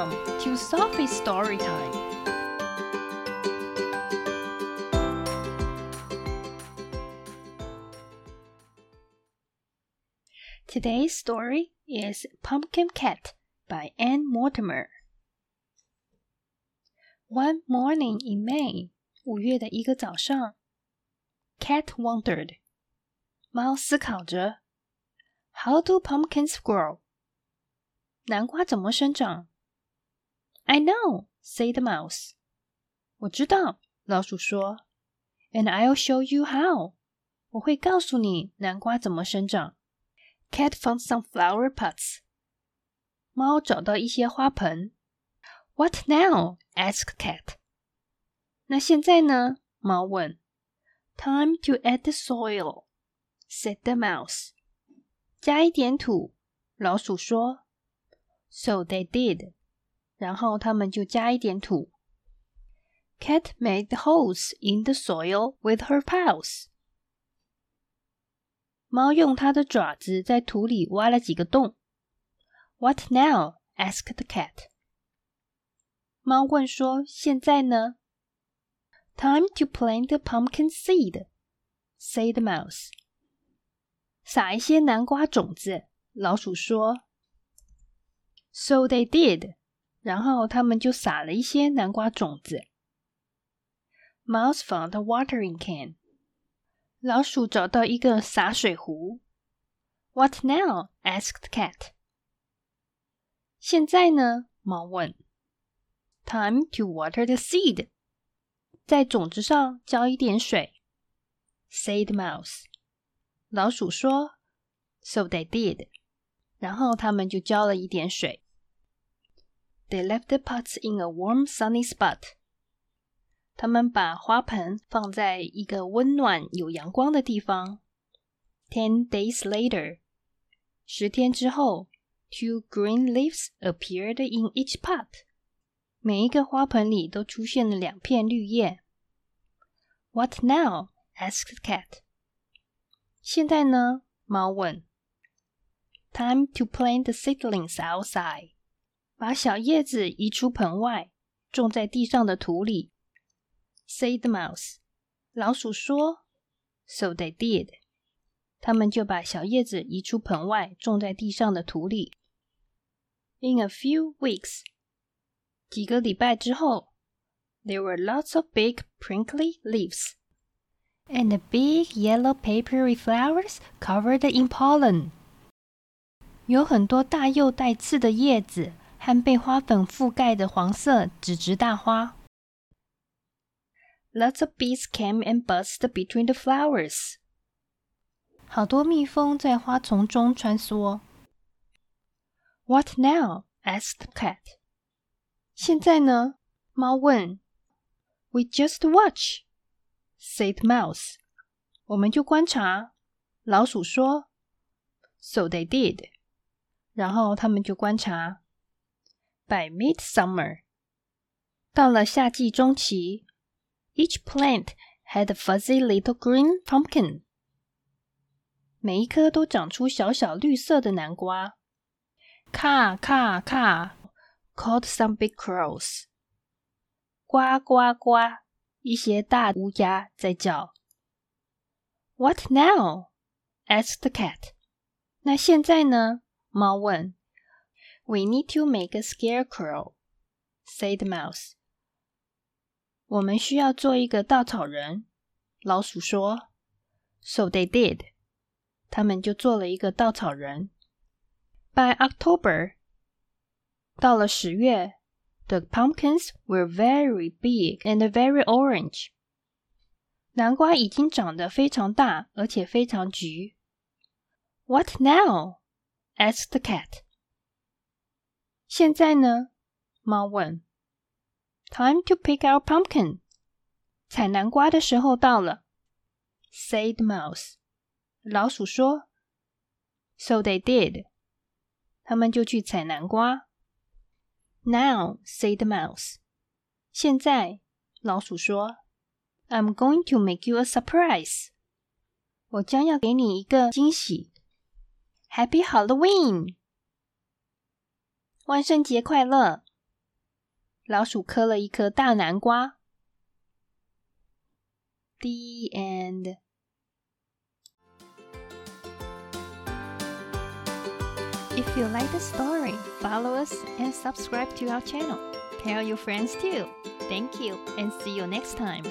Welcome to Sophie's Story Time. Today's story is Pumpkin Cat by Anne Mortimer. One morning in May, 五月的一个早上，Cat wondered，猫思考着，How do pumpkins grow？南瓜怎么生长 ？I know, said the mouse. 我知道，老鼠说。And I'll show you how. 我会告诉你南瓜怎么生长。Cat found some flower pots. 猫找到一些花盆。What now? asked Cat. 那现在呢？猫问。Time to add the soil, said the mouse. 加一点土，老鼠说。So they did. 然后他们就加一点土。Cat made holes in the soil with her paws. 猫用它的爪子在土里挖了几个洞。What now? asked the cat. 猫问说：“现在呢？”Time to plant the pumpkin seed, said the mouse. 撒一些南瓜种子，老鼠说。So they did. 然后他们就撒了一些南瓜种子。Mouse found a watering can. 老鼠找到一个洒水壶。What now? asked cat. 现在呢？猫问。Time to water the seed. 在种子上浇一点水。Said mouse. 老鼠说。So they did. 然后他们就浇了一点水。 They left the pots in a warm, sunny spot. 他们把花盆放在一个温暖有阳光的地方。Ten days later，十天之后，two green leaves appeared in each pot。每一个花盆里都出现了两片绿叶。What now? asked cat. 现在呢？猫问。Time to plant the seedlings outside. 把小叶子移出盆外，种在地上的土里。Said the mouse，老鼠说。So they did，他们就把小叶子移出盆外，种在地上的土里。In a few weeks，几个礼拜之后，there were lots of big prickly leaves and big yellow papery flowers covered in pollen。有很多大又带刺的叶子和被花粉覆盖的黄色纸质大花。Lots of bees came and buzzed between the flowers。好多蜜蜂在花丛中穿梭。What now? asked cat. 现在呢？猫问。We just watch, said mouse. 我们就观察。老鼠说。So they did. 然后他们就观察。 By midsummer，到了夏季中期，each plant had a fuzzy little green pumpkin。每一颗都长出小小绿色的南瓜。咔咔咔，called some big crows。呱呱呱，一些大乌鸦在叫。What now? asked the cat。那现在呢？猫问。 We need to make a scarecrow," said the mouse. 我们需要做一个稻草人，老鼠说。So they did. 他们就做了一个稻草人。By October，到了十月，the pumpkins were very big and very orange. 南瓜已经长得非常大，而且非常橘。What now? asked the cat. 现在呢？猫问。Time to pick our pumpkin。采南瓜的时候到了。Said mouse。老鼠说。So they did。他们就去采南瓜。Now said the mouse。现在，老鼠说。I'm going to make you a surprise。我将要给你一个惊喜。Happy Halloween！ 万圣节快乐！ 老鼠嗑了一颗大南瓜。The end. If you like the story, follow us and subscribe to our channel. Tell your friends too. Thank you and see you next time.